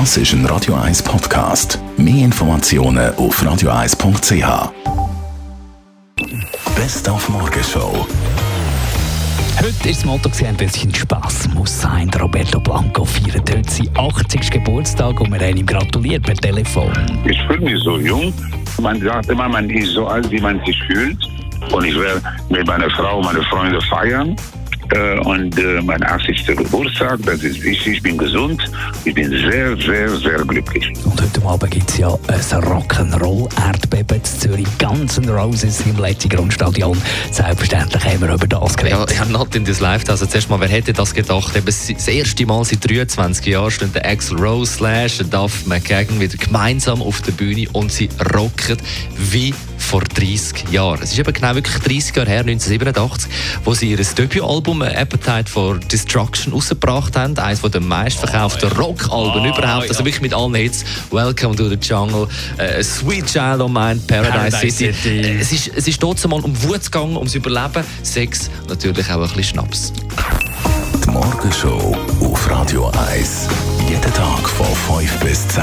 Das ist ein Radio 1 Podcast. Mehr Informationen auf radio1.ch. Best auf Morgenshow. Heute ist das Motto ein bisschen Spaß muss sein. Roberto Blanco feiert heute seinen 80. Geburtstag und wir haben ihm gratuliert per Telefon. Ich fühle mich so jung. Man sagt immer, man ist so alt, wie man sich fühlt. Und ich werde mit meiner Frau und meinen Freunden feiern. Äh, und äh, mein 80. Geburtstag, das ist wichtig, ich bin gesund, ich bin sehr, sehr, sehr glücklich. Und heute Abend gibt es ja ein Rock'n'Roll-Erdbeben in Zürich, N' Roses im letzten Grundstadion. Selbstverständlich haben wir über das geredet. Ja, ja in das Live, also zuerst mal, wer hätte das gedacht? Eben das erste Mal seit 23 Jahren stehen der Axel Rose Slash, der Duff McKagan wieder gemeinsam auf der Bühne und sie rocken wie vor 30 Jahren. Es ist eben genau wirklich 30 Jahre her, 1987, wo sie ihr Debütalbum Appetite for Destruction rausgebracht haben. Eines der meistverkauften oh, Rockalben oh, überhaupt. Also wirklich mit allen Hits. Welcome to the Jungle, uh, Sweet Child of Mine, Paradise, Paradise City. City. Äh, es ist, es ist trotzdem mal um Wut gegangen, ums Überleben. Sex, natürlich auch ein bisschen Schnaps. Die Morgenshow auf Radio 1. Jeden Tag von 5 bis 10.